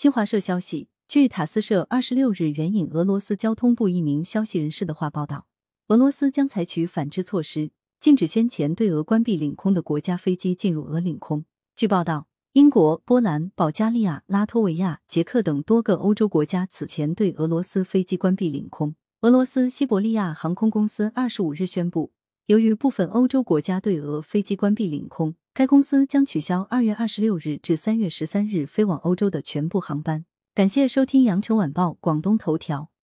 新华社消息，据塔斯社二十六日援引俄罗斯交通部一名消息人士的话报道，俄罗斯将采取反制措施，禁止先前对俄关闭领空的国家飞机进入俄领空。据报道，英国、波兰、保加利亚、拉脱维亚、捷克等多个欧洲国家此前对俄罗斯飞机关闭领空。俄罗斯西伯利亚航空公司二十五日宣布，由于部分欧洲国家对俄飞机关闭领空。该公司将取消二月二十六日至三月十三日飞往欧洲的全部航班。感谢收听羊城晚报广东头条。